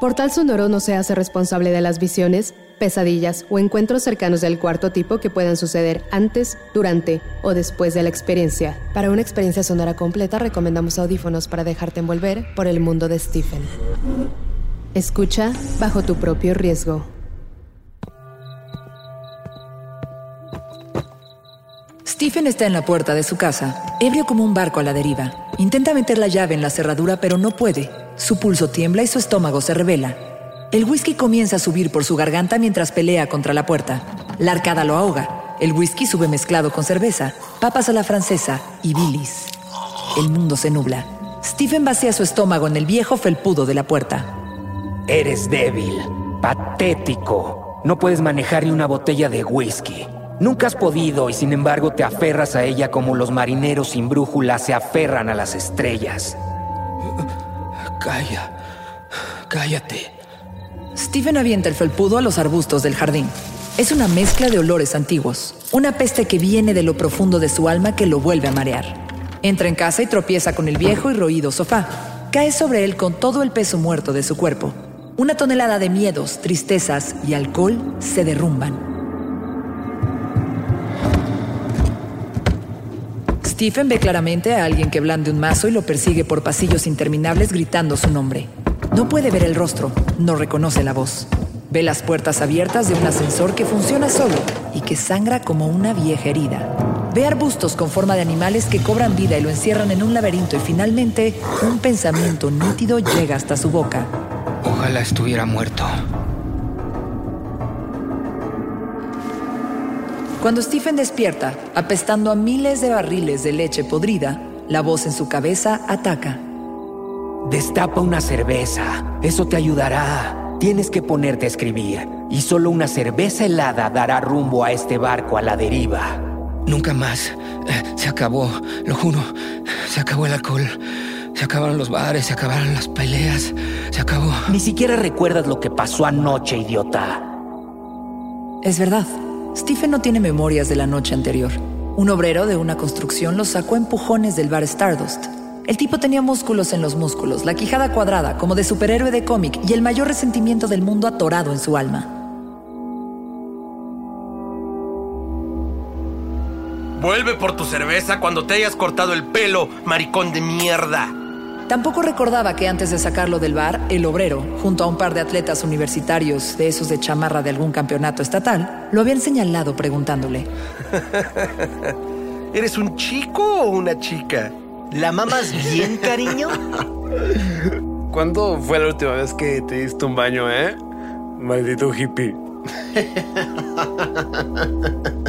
Portal Sonoro no se hace responsable de las visiones, pesadillas o encuentros cercanos del cuarto tipo que puedan suceder antes, durante o después de la experiencia. Para una experiencia sonora completa recomendamos audífonos para dejarte envolver por el mundo de Stephen. Escucha bajo tu propio riesgo. Stephen está en la puerta de su casa, ebrio como un barco a la deriva. Intenta meter la llave en la cerradura pero no puede. Su pulso tiembla y su estómago se revela. El whisky comienza a subir por su garganta mientras pelea contra la puerta. La arcada lo ahoga. El whisky sube mezclado con cerveza, papas a la francesa y bilis. El mundo se nubla. Stephen vacía su estómago en el viejo felpudo de la puerta. Eres débil, patético. No puedes manejar ni una botella de whisky. Nunca has podido y sin embargo te aferras a ella como los marineros sin brújula se aferran a las estrellas. Calla. Cállate. Stephen avienta el felpudo a los arbustos del jardín. Es una mezcla de olores antiguos, una peste que viene de lo profundo de su alma que lo vuelve a marear. Entra en casa y tropieza con el viejo y roído sofá. Cae sobre él con todo el peso muerto de su cuerpo. Una tonelada de miedos, tristezas y alcohol se derrumban. Stephen ve claramente a alguien que blande un mazo y lo persigue por pasillos interminables gritando su nombre. No puede ver el rostro, no reconoce la voz. Ve las puertas abiertas de un ascensor que funciona solo y que sangra como una vieja herida. Ve arbustos con forma de animales que cobran vida y lo encierran en un laberinto y finalmente un pensamiento nítido llega hasta su boca. Ojalá estuviera muerto. Cuando Stephen despierta, apestando a miles de barriles de leche podrida, la voz en su cabeza ataca. Destapa una cerveza. Eso te ayudará. Tienes que ponerte a escribir. Y solo una cerveza helada dará rumbo a este barco a la deriva. Nunca más. Eh, se acabó, lo juro. Se acabó el alcohol. Se acabaron los bares, se acabaron las peleas. Se acabó. Ni siquiera recuerdas lo que pasó anoche, idiota. Es verdad. Stephen no tiene memorias de la noche anterior. Un obrero de una construcción lo sacó empujones del bar Stardust. El tipo tenía músculos en los músculos, la quijada cuadrada como de superhéroe de cómic y el mayor resentimiento del mundo atorado en su alma. Vuelve por tu cerveza cuando te hayas cortado el pelo, maricón de mierda. Tampoco recordaba que antes de sacarlo del bar, el obrero, junto a un par de atletas universitarios de esos de chamarra de algún campeonato estatal, lo habían señalado preguntándole. ¿Eres un chico o una chica? ¿La mamas bien, cariño? ¿Cuándo fue la última vez que te diste un baño, eh? Maldito hippie.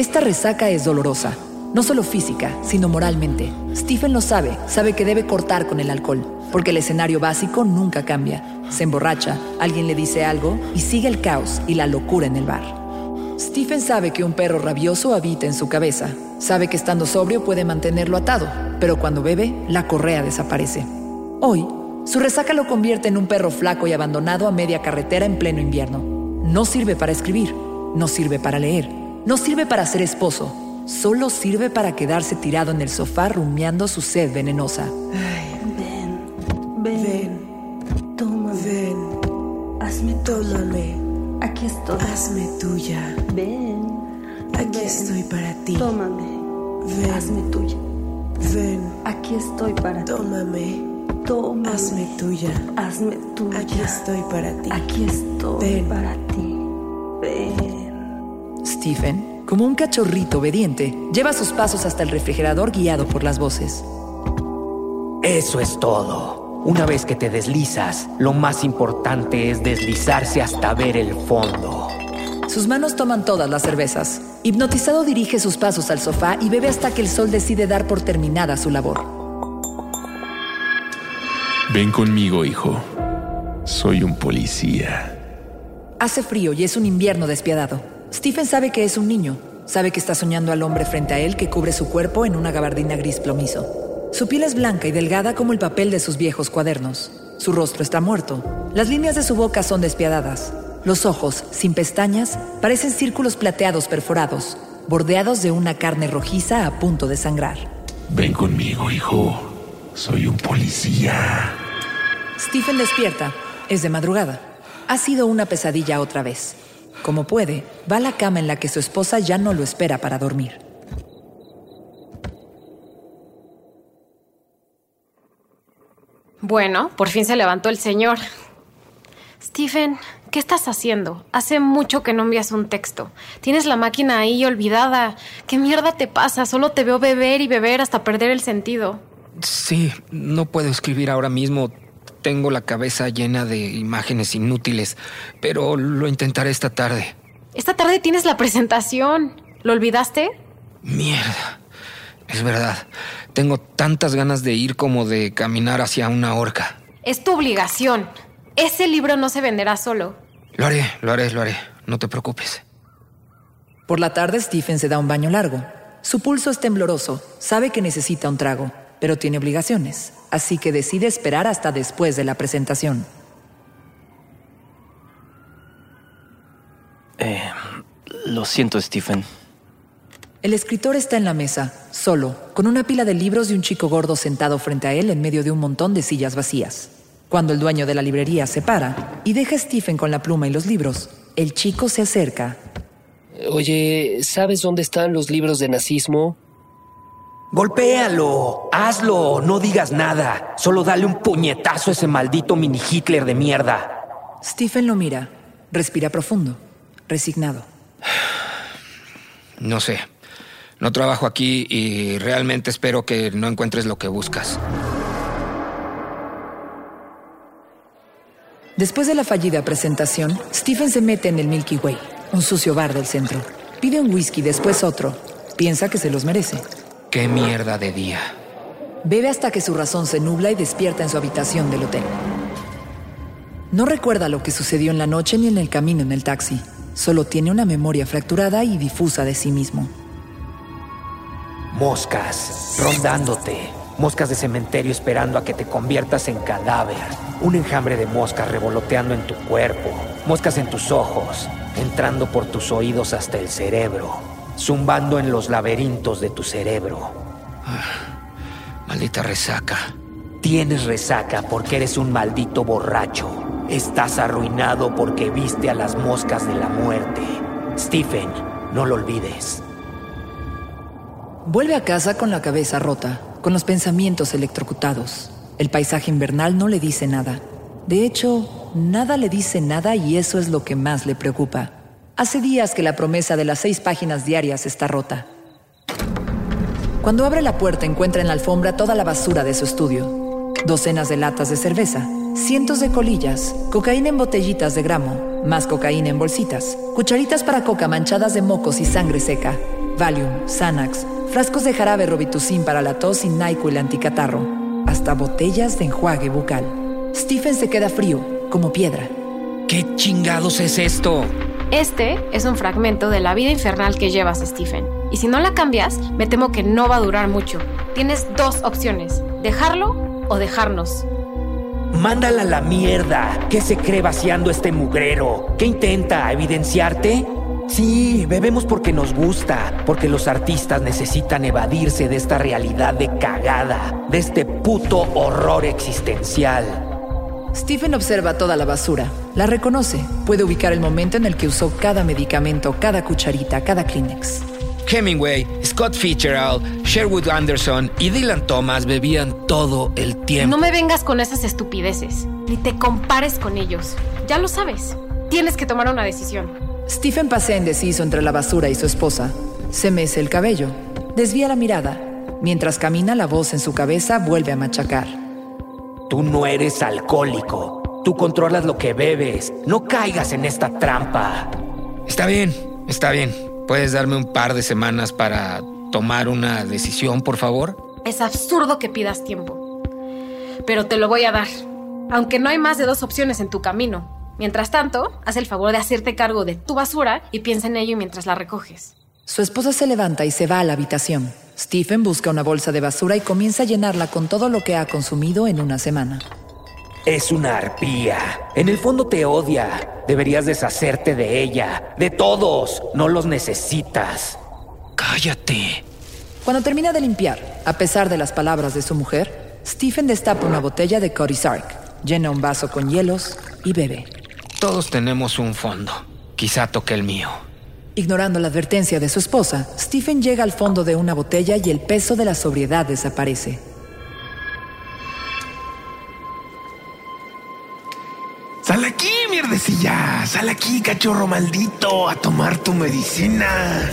Esta resaca es dolorosa, no solo física, sino moralmente. Stephen lo sabe, sabe que debe cortar con el alcohol, porque el escenario básico nunca cambia. Se emborracha, alguien le dice algo y sigue el caos y la locura en el bar. Stephen sabe que un perro rabioso habita en su cabeza, sabe que estando sobrio puede mantenerlo atado, pero cuando bebe, la correa desaparece. Hoy, su resaca lo convierte en un perro flaco y abandonado a media carretera en pleno invierno. No sirve para escribir, no sirve para leer, no sirve para ser esposo, solo sirve para quedarse tirado en el sofá rumiando su sed venenosa. Ven, ven, ven, toma, ven, hazme, tómame, aquí estoy, hazme tuya, ven, aquí estoy para ti, tómame, ven, hazme tuya, ven, aquí estoy para ti, tómame, tómame, hazme tuya, hazme tuya, aquí estoy para ti, aquí estoy para ti, ven. Stephen, Como un cachorrito obediente, lleva sus pasos hasta el refrigerador guiado por las voces. Eso es todo. Una vez que te deslizas, lo más importante es deslizarse hasta ver el fondo. Sus manos toman todas las cervezas. Hipnotizado dirige sus pasos al sofá y bebe hasta que el sol decide dar por terminada su labor. Ven conmigo, hijo. Soy un policía. Hace frío y es un invierno despiadado. Stephen sabe que es un niño. Sabe que está soñando al hombre frente a él que cubre su cuerpo en una gabardina gris plomizo. Su piel es blanca y delgada como el papel de sus viejos cuadernos. Su rostro está muerto. Las líneas de su boca son despiadadas. Los ojos, sin pestañas, parecen círculos plateados perforados, bordeados de una carne rojiza a punto de sangrar. Ven conmigo, hijo. Soy un policía. Stephen despierta. Es de madrugada. Ha sido una pesadilla otra vez. Como puede, va a la cama en la que su esposa ya no lo espera para dormir. Bueno, por fin se levantó el señor. Stephen, ¿qué estás haciendo? Hace mucho que no envías un texto. Tienes la máquina ahí olvidada. ¿Qué mierda te pasa? Solo te veo beber y beber hasta perder el sentido. Sí, no puedo escribir ahora mismo. Tengo la cabeza llena de imágenes inútiles, pero lo intentaré esta tarde. Esta tarde tienes la presentación. ¿Lo olvidaste? Mierda. Es verdad. Tengo tantas ganas de ir como de caminar hacia una horca. Es tu obligación. Ese libro no se venderá solo. Lo haré, lo haré, lo haré. No te preocupes. Por la tarde, Stephen se da un baño largo. Su pulso es tembloroso. Sabe que necesita un trago, pero tiene obligaciones. Así que decide esperar hasta después de la presentación. Eh, lo siento, Stephen. El escritor está en la mesa, solo, con una pila de libros y un chico gordo sentado frente a él en medio de un montón de sillas vacías. Cuando el dueño de la librería se para y deja a Stephen con la pluma y los libros, el chico se acerca. Oye, ¿sabes dónde están los libros de nazismo? Golpéalo, hazlo, no digas nada. Solo dale un puñetazo a ese maldito mini Hitler de mierda. Stephen lo mira, respira profundo, resignado. No sé. No trabajo aquí y realmente espero que no encuentres lo que buscas. Después de la fallida presentación, Stephen se mete en el Milky Way, un sucio bar del centro. Pide un whisky, después otro. Piensa que se los merece. Qué mierda de día. Bebe hasta que su razón se nubla y despierta en su habitación del hotel. No recuerda lo que sucedió en la noche ni en el camino en el taxi. Solo tiene una memoria fracturada y difusa de sí mismo. Moscas, rondándote. Moscas de cementerio esperando a que te conviertas en cadáver. Un enjambre de moscas revoloteando en tu cuerpo. Moscas en tus ojos, entrando por tus oídos hasta el cerebro. Zumbando en los laberintos de tu cerebro. Maldita resaca. Tienes resaca porque eres un maldito borracho. Estás arruinado porque viste a las moscas de la muerte. Stephen, no lo olvides. Vuelve a casa con la cabeza rota, con los pensamientos electrocutados. El paisaje invernal no le dice nada. De hecho, nada le dice nada y eso es lo que más le preocupa. Hace días que la promesa de las seis páginas diarias está rota. Cuando abre la puerta encuentra en la alfombra toda la basura de su estudio. Docenas de latas de cerveza, cientos de colillas, cocaína en botellitas de gramo, más cocaína en bolsitas, cucharitas para coca manchadas de mocos y sangre seca, Valium, Xanax, frascos de jarabe Robitussin para la tos y NyQuil anticatarro, hasta botellas de enjuague bucal. Stephen se queda frío, como piedra. ¿Qué chingados es esto? Este es un fragmento de la vida infernal que llevas, Stephen. Y si no la cambias, me temo que no va a durar mucho. Tienes dos opciones, dejarlo o dejarnos. Mándala a la mierda. ¿Qué se cree vaciando este mugrero? ¿Qué intenta? ¿Evidenciarte? Sí, bebemos porque nos gusta, porque los artistas necesitan evadirse de esta realidad de cagada, de este puto horror existencial. Stephen observa toda la basura, la reconoce, puede ubicar el momento en el que usó cada medicamento, cada cucharita, cada Kleenex. Hemingway, Scott Fitzgerald, Sherwood Anderson y Dylan Thomas bebían todo el tiempo. No me vengas con esas estupideces, ni te compares con ellos. Ya lo sabes. Tienes que tomar una decisión. Stephen pasea indeciso entre la basura y su esposa. Se mece el cabello, desvía la mirada. Mientras camina, la voz en su cabeza vuelve a machacar. Tú no eres alcohólico. Tú controlas lo que bebes. No caigas en esta trampa. Está bien, está bien. ¿Puedes darme un par de semanas para tomar una decisión, por favor? Es absurdo que pidas tiempo. Pero te lo voy a dar. Aunque no hay más de dos opciones en tu camino. Mientras tanto, haz el favor de hacerte cargo de tu basura y piensa en ello mientras la recoges. Su esposa se levanta y se va a la habitación. Stephen busca una bolsa de basura y comienza a llenarla con todo lo que ha consumido en una semana. Es una arpía. En el fondo te odia. Deberías deshacerte de ella. De todos. No los necesitas. Cállate. Cuando termina de limpiar, a pesar de las palabras de su mujer, Stephen destapa una botella de Cody Sark, llena un vaso con hielos y bebe. Todos tenemos un fondo. Quizá toque el mío. Ignorando la advertencia de su esposa, Stephen llega al fondo de una botella y el peso de la sobriedad desaparece. Sal aquí, mierdecilla. Sal aquí, cachorro maldito, a tomar tu medicina.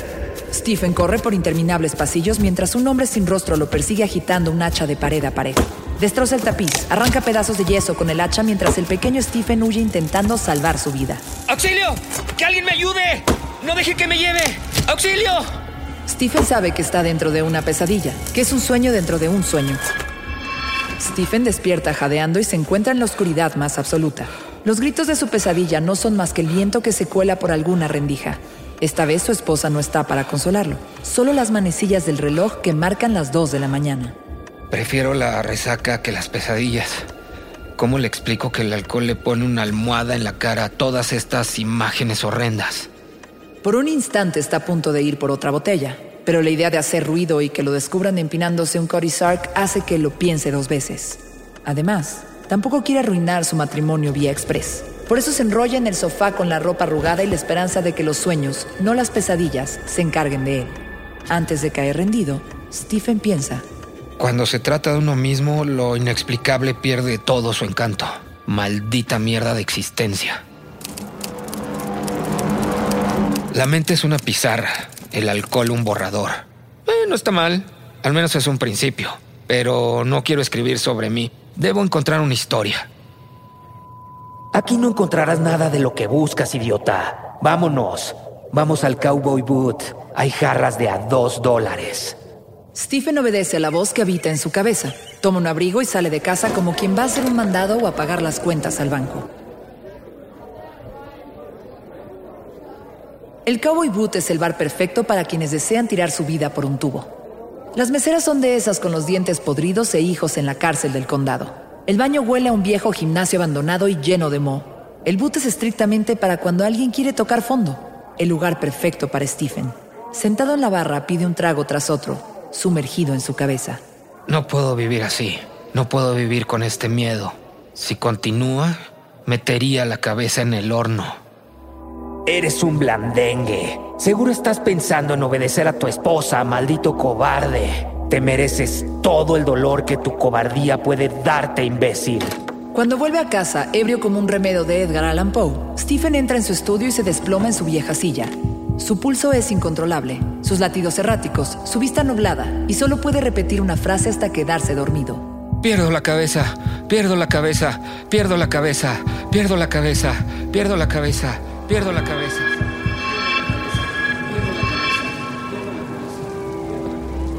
Stephen corre por interminables pasillos mientras un hombre sin rostro lo persigue agitando un hacha de pared a pared. Destroza el tapiz, arranca pedazos de yeso con el hacha mientras el pequeño Stephen huye intentando salvar su vida. ¡Auxilio! ¡Que alguien me ayude! ¡No deje que me lleve! ¡Auxilio! Stephen sabe que está dentro de una pesadilla, que es un sueño dentro de un sueño. Stephen despierta jadeando y se encuentra en la oscuridad más absoluta. Los gritos de su pesadilla no son más que el viento que se cuela por alguna rendija. Esta vez su esposa no está para consolarlo, solo las manecillas del reloj que marcan las dos de la mañana. Prefiero la resaca que las pesadillas. ¿Cómo le explico que el alcohol le pone una almohada en la cara a todas estas imágenes horrendas? Por un instante está a punto de ir por otra botella, pero la idea de hacer ruido y que lo descubran empinándose un Cody Sark hace que lo piense dos veces. Además, tampoco quiere arruinar su matrimonio vía express. Por eso se enrolla en el sofá con la ropa arrugada y la esperanza de que los sueños, no las pesadillas, se encarguen de él. Antes de caer rendido, Stephen piensa cuando se trata de uno mismo, lo inexplicable pierde todo su encanto. Maldita mierda de existencia. La mente es una pizarra, el alcohol un borrador. Eh, no está mal, al menos es un principio. Pero no quiero escribir sobre mí. Debo encontrar una historia. Aquí no encontrarás nada de lo que buscas, idiota. Vámonos. Vamos al Cowboy Boot. Hay jarras de a dos dólares. Stephen obedece a la voz que habita en su cabeza, toma un abrigo y sale de casa como quien va a hacer un mandado o a pagar las cuentas al banco. El Cowboy Boot es el bar perfecto para quienes desean tirar su vida por un tubo. Las meseras son de esas con los dientes podridos e hijos en la cárcel del condado. El baño huele a un viejo gimnasio abandonado y lleno de moho. El boot es estrictamente para cuando alguien quiere tocar fondo. El lugar perfecto para Stephen. Sentado en la barra pide un trago tras otro, sumergido en su cabeza. No puedo vivir así. No puedo vivir con este miedo. Si continúa, metería la cabeza en el horno. Eres un blandengue. Seguro estás pensando en obedecer a tu esposa, maldito cobarde. Te mereces todo el dolor que tu cobardía puede darte, imbécil. Cuando vuelve a casa, ebrio como un remedio de Edgar Allan Poe, Stephen entra en su estudio y se desploma en su vieja silla. Su pulso es incontrolable, sus latidos erráticos, su vista nublada, y solo puede repetir una frase hasta quedarse dormido. Pierdo la cabeza, pierdo la cabeza, pierdo la cabeza, pierdo la cabeza, pierdo la cabeza, pierdo la cabeza.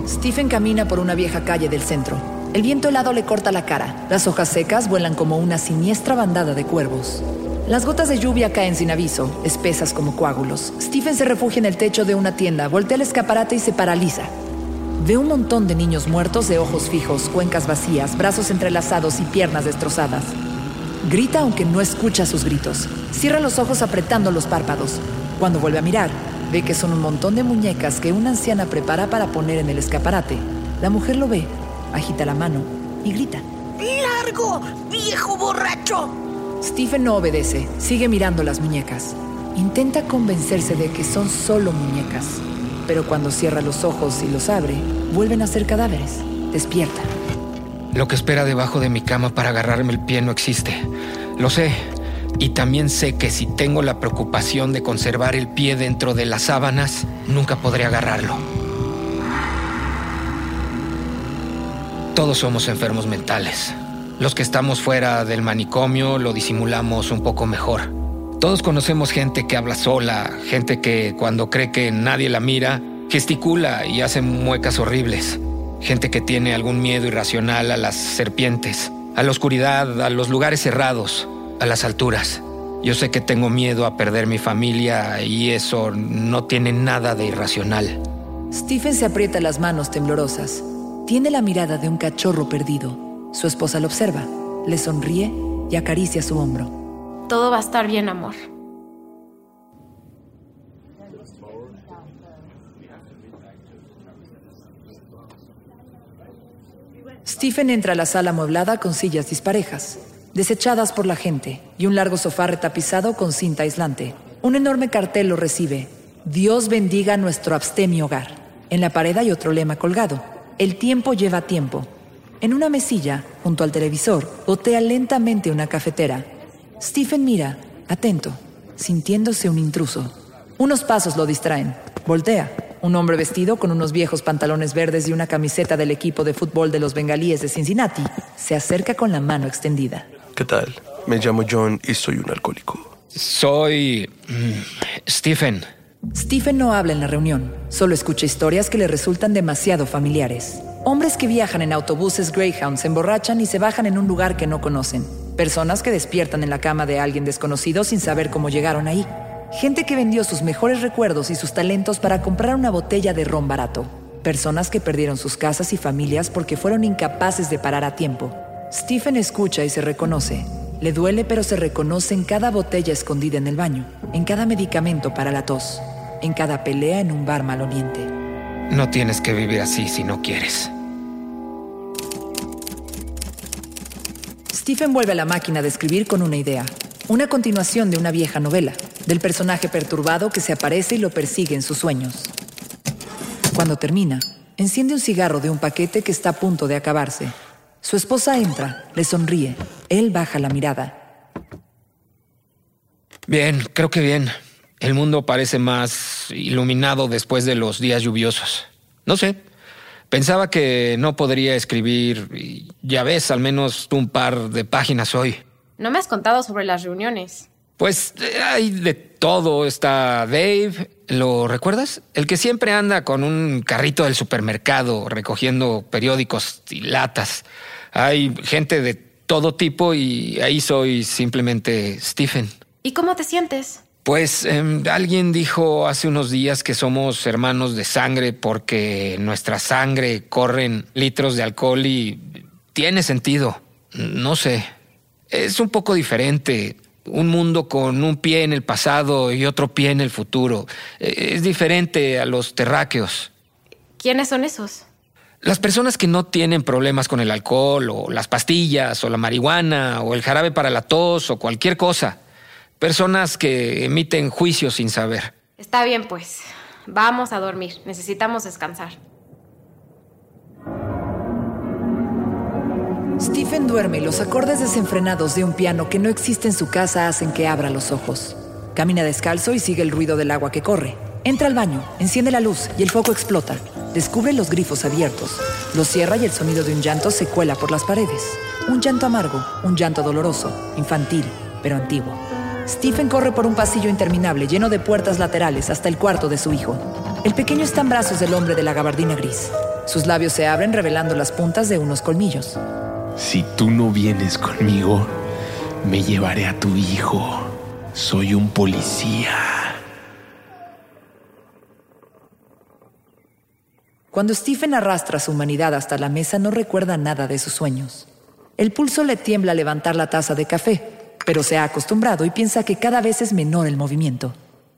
Stephen camina por una vieja calle del centro. El viento helado le corta la cara. Las hojas secas vuelan como una siniestra bandada de cuervos. Las gotas de lluvia caen sin aviso, espesas como coágulos. Stephen se refugia en el techo de una tienda, voltea el escaparate y se paraliza. Ve un montón de niños muertos de ojos fijos, cuencas vacías, brazos entrelazados y piernas destrozadas. Grita aunque no escucha sus gritos. Cierra los ojos apretando los párpados. Cuando vuelve a mirar, ve que son un montón de muñecas que una anciana prepara para poner en el escaparate. La mujer lo ve, agita la mano y grita. ¡Largo, viejo borracho! Stephen no obedece, sigue mirando las muñecas. Intenta convencerse de que son solo muñecas, pero cuando cierra los ojos y los abre, vuelven a ser cadáveres. Despierta. Lo que espera debajo de mi cama para agarrarme el pie no existe. Lo sé, Y también sé que si tengo la preocupación de conservar el pie dentro de las sábanas, nunca podré agarrarlo. Todos somos enfermos mentales. Los que estamos fuera del manicomio lo disimulamos un poco mejor. Todos conocemos gente que habla sola, gente que cuando cree que nadie la mira, gesticula y hace muecas horribles. Gente que tiene algún miedo irracional a las serpientes, a la oscuridad, a los lugares cerrados, a las alturas. Yo sé que tengo miedo a perder mi familia y eso no tiene nada de irracional. Stephen se aprieta las manos temblorosas. Tiene la mirada de un cachorro perdido. Su esposa lo observa, le sonríe y acaricia su hombro. Todo va a estar bien, amor. Stephen entra a la sala amueblada con sillas disparejas, desechadas por la gente, y un largo sofá retapizado con cinta aislante. Un enorme cartel lo recibe. Dios bendiga nuestro abstemio hogar. En la pared hay otro lema colgado. El tiempo lleva tiempo. En una mesilla, junto al televisor, gotea lentamente una cafetera. Stephen mira, atento, sintiéndose un intruso. Unos pasos lo distraen. Voltea. Un hombre vestido con unos viejos pantalones verdes y una camiseta del equipo de fútbol de los bengalíes de Cincinnati se acerca con la mano extendida. ¿Qué tal? Me llamo John y soy un alcohólico. Soy... mm, Stephen. Stephen no habla en la reunión, solo escucha historias que le resultan demasiado familiares. Hombres que viajan en autobuses Greyhound se emborrachan y se bajan en un lugar que no conocen. Personas que despiertan en la cama de alguien desconocido sin saber cómo llegaron ahí. Gente que vendió sus mejores recuerdos y sus talentos para comprar una botella de ron barato. Personas que perdieron sus casas y familias porque fueron incapaces de parar a tiempo. Stephen escucha y se reconoce. Le duele pero se reconoce en cada botella escondida en el baño, en cada medicamento para la tos, en cada pelea en un bar maloliente. No tienes que vivir así si no quieres. Stephen vuelve a la máquina de escribir con una idea. Una continuación de una vieja novela, del personaje perturbado que se aparece y lo persigue en sus sueños. Cuando termina, enciende un cigarro de un paquete que está a punto de acabarse. Su esposa entra, le sonríe. Él baja la mirada. Bien, creo que bien. El mundo parece más iluminado después de los días lluviosos. No sé. Pensaba que no podría escribir, y ya ves, al menos un par de páginas hoy. No me has contado sobre las reuniones. Pues hay de todo. Está Dave, ¿lo recuerdas? El que siempre anda con un carrito del supermercado recogiendo periódicos y latas. Hay gente de todo tipo y ahí soy simplemente Stephen. ¿Y cómo te sientes? Pues em, alguien dijo hace unos días que somos hermanos de sangre porque nuestra sangre corren litros de alcohol y tiene sentido. No sé. Es un poco diferente. Un mundo con un pie en el pasado y otro pie en el futuro. Eh, Es diferente a los terráqueos. ¿Quiénes son esos? Las personas que no tienen problemas con el alcohol o las pastillas o la marihuana o el jarabe para la tos o cualquier cosa. Personas que emiten juicios sin saber. Está bien, pues. Vamos a dormir. Necesitamos descansar. Stephen duerme y los acordes desenfrenados de un piano que no existe en su casa hacen que abra los ojos. Camina descalzo y sigue el ruido del agua que corre. Entra al baño, enciende la luz y el foco explota. Descubre los grifos abiertos. Los cierra y el sonido de un llanto se cuela por las paredes. Un llanto amargo, un llanto doloroso, infantil, pero antiguo. Stephen corre por un pasillo interminable lleno de puertas laterales hasta el cuarto de su hijo. El pequeño está en brazos del hombre de la gabardina gris. Sus labios se abren revelando las puntas de unos colmillos. Si tú no vienes conmigo, me llevaré a tu hijo. Soy un policía. Cuando Stephen arrastra su humanidad hasta la mesa no recuerda nada de sus sueños. El pulso le tiembla al levantar la taza de café, pero se ha acostumbrado y piensa que cada vez es menor el movimiento.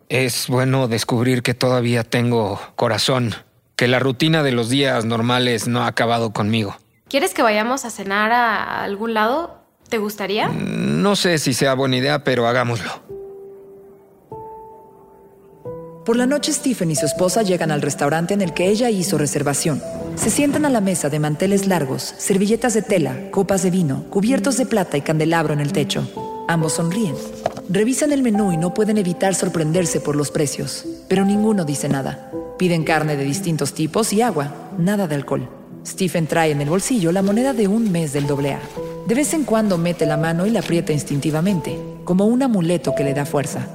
Es bueno descubrir que todavía tengo corazón, que la rutina de los días normales no ha acabado conmigo. ¿Quieres que vayamos a cenar a algún lado? ¿Te gustaría? No sé si sea buena idea, pero hagámoslo. Por la noche Stephen y su esposa llegan al restaurante en el que ella hizo reservación. Se sientan a la mesa de manteles largos, servilletas de tela, copas de vino, cubiertos de plata y candelabro en el techo. Ambos sonríen. Revisan el menú y no pueden evitar sorprenderse por los precios, pero ninguno dice nada. Piden carne de distintos tipos y agua, nada de alcohol. Stephen trae en el bolsillo la moneda de un mes del doble A. De vez en cuando mete la mano y la aprieta instintivamente, como un amuleto que le da fuerza.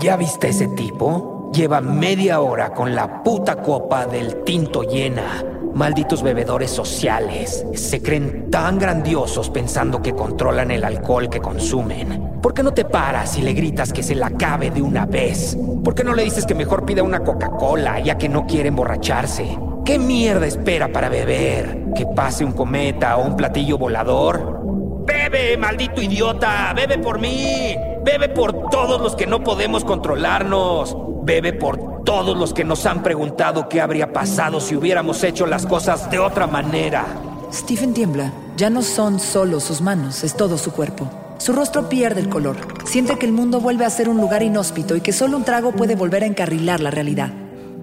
¿Ya viste ese tipo? Lleva media hora con la puta copa del tinto llena. Malditos bebedores sociales. Se creen tan grandiosos pensando que controlan el alcohol que consumen. ¿Por qué no te paras y le gritas que se la acabe de una vez? ¿Por qué no le dices que mejor pida una Coca-Cola ya que no quiere emborracharse? ¿Qué mierda espera para beber? ¿Que pase un cometa o un platillo volador? ¡Bebe, maldito idiota! ¡Bebe por mí! ¡Bebe por todos los que no podemos controlarnos! ¡Bebe por todos los que nos han preguntado qué habría pasado si hubiéramos hecho las cosas de otra manera! Stephen tiembla. Ya no son solo sus manos, es todo su cuerpo. Su rostro pierde el color. Siente que el mundo vuelve a ser un lugar inhóspito y que solo un trago puede volver a encarrilar la realidad.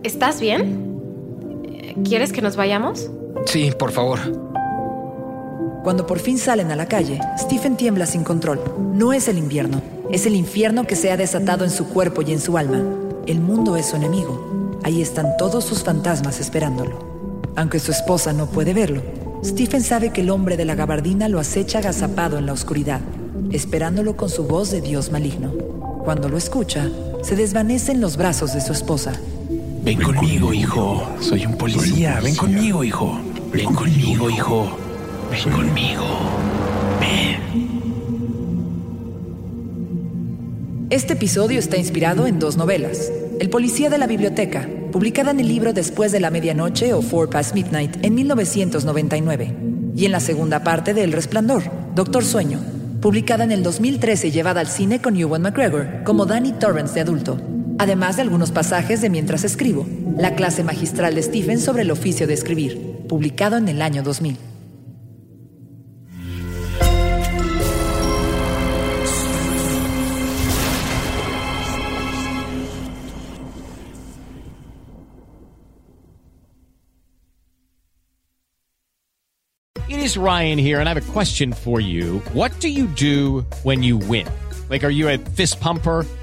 ¿Estás bien? ¿Quieres que nos vayamos? Sí, por favor. Cuando por fin salen a la calle, Stephen tiembla sin control. No es el invierno, es el infierno que se ha desatado en su cuerpo y en su alma. El mundo es su enemigo. Ahí están todos sus fantasmas esperándolo. Aunque su esposa no puede verlo, Stephen sabe que el hombre de la gabardina lo acecha agazapado en la oscuridad, esperándolo con su voz de Dios maligno. Cuando lo escucha, se desvanece en los brazos de su esposa. Ven conmigo, hijo. Soy un policía. Ven conmigo, hijo. Ven conmigo, hijo. Ven conmigo. Ven. Este episodio está inspirado en dos novelas. El policía de la biblioteca, publicada en el libro Después de la medianoche o Four Past Midnight en 1999. Y en la segunda parte de El Resplandor, Doctor Sueño, publicada en el 2013 y llevada al cine con Ewan McGregor como Danny Torrance de adulto. Además de algunos pasajes de Mientras escribo, la clase magistral de Stephen sobre el oficio de escribir, publicado en el año 2000. It is Ryan here, and I have a question for you. What do you do when you win? Like, are you a fist pumper?